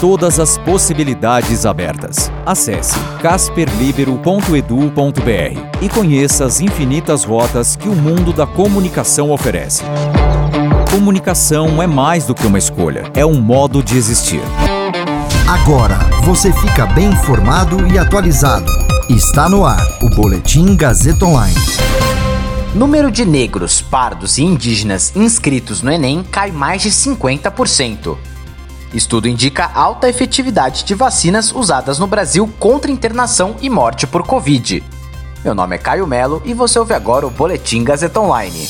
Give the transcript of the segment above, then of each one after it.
Todas as possibilidades abertas. Acesse casperlibero.edu.br e conheça as infinitas rotas que o mundo da comunicação oferece. Comunicação é mais do que uma escolha, é um modo de existir. Agora você fica bem informado e atualizado. Está no ar o Boletim Gazeta Online. Número de negros, pardos e indígenas inscritos no Enem cai mais de 50%. Estudo indica alta efetividade de vacinas usadas no Brasil contra internação e morte por Covid. Meu nome é Caio Melo e você ouve agora o Boletim Gazeta Online.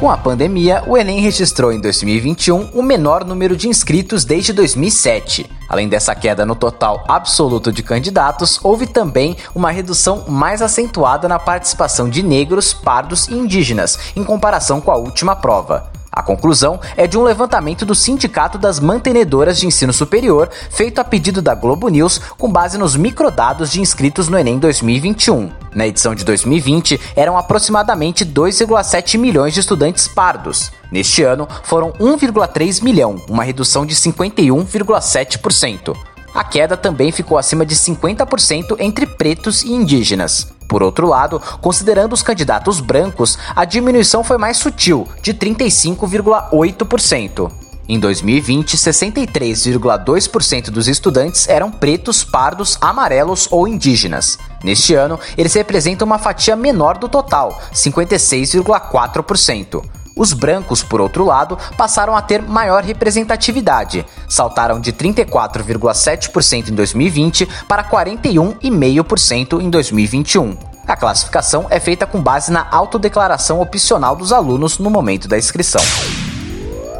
Com a pandemia, o Enem registrou em 2021 o menor número de inscritos desde 2007. Além dessa queda no total absoluto de candidatos, houve também uma redução mais acentuada na participação de negros, pardos e indígenas, em comparação com a última prova. A conclusão é de um levantamento do Sindicato das Mantenedoras de Ensino Superior, feito a pedido da Globo News, com base nos microdados de inscritos no Enem 2021. Na edição de 2020, eram aproximadamente 2,7 milhões de estudantes pardos. Neste ano, foram 1,3 milhão, uma redução de 51,7%. A queda também ficou acima de 50% entre pretos e indígenas. Por outro lado, considerando os candidatos brancos, a diminuição foi mais sutil, de 35,8%. Em 2020, 63,2% dos estudantes eram pretos, pardos, amarelos ou indígenas. Neste ano, eles representam uma fatia menor do total, 56,4%. Os brancos, por outro lado, passaram a ter maior representatividade. Saltaram de 34,7% em 2020 para 41,5% em 2021. A classificação é feita com base na autodeclaração opcional dos alunos no momento da inscrição.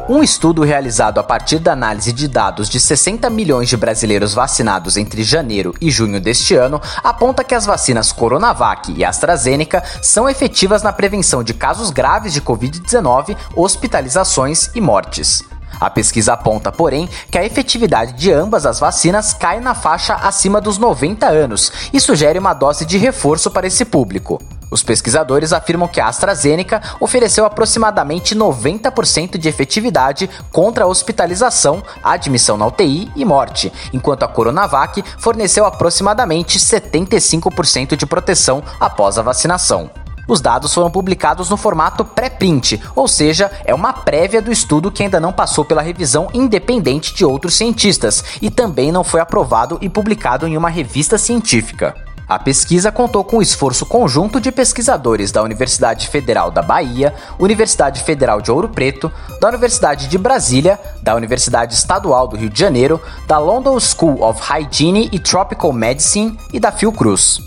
Um estudo realizado a partir da análise de dados de 60 milhões de brasileiros vacinados entre janeiro e junho deste ano aponta que as vacinas Coronavac e AstraZeneca são efetivas na prevenção de casos graves de Covid-19, hospitalizações e mortes. A pesquisa aponta, porém, que a efetividade de ambas as vacinas cai na faixa acima dos 90 anos e sugere uma dose de reforço para esse público. Os pesquisadores afirmam que a AstraZeneca ofereceu aproximadamente 90% de efetividade contra a hospitalização, admissão na UTI e morte, enquanto a Coronavac forneceu aproximadamente 75% de proteção após a vacinação. Os dados foram publicados no formato pré-print, ou seja, é uma prévia do estudo que ainda não passou pela revisão independente de outros cientistas e também não foi aprovado e publicado em uma revista científica. A pesquisa contou com o esforço conjunto de pesquisadores da Universidade Federal da Bahia, Universidade Federal de Ouro Preto, da Universidade de Brasília, da Universidade Estadual do Rio de Janeiro, da London School of Hygiene e Tropical Medicine e da Fiocruz.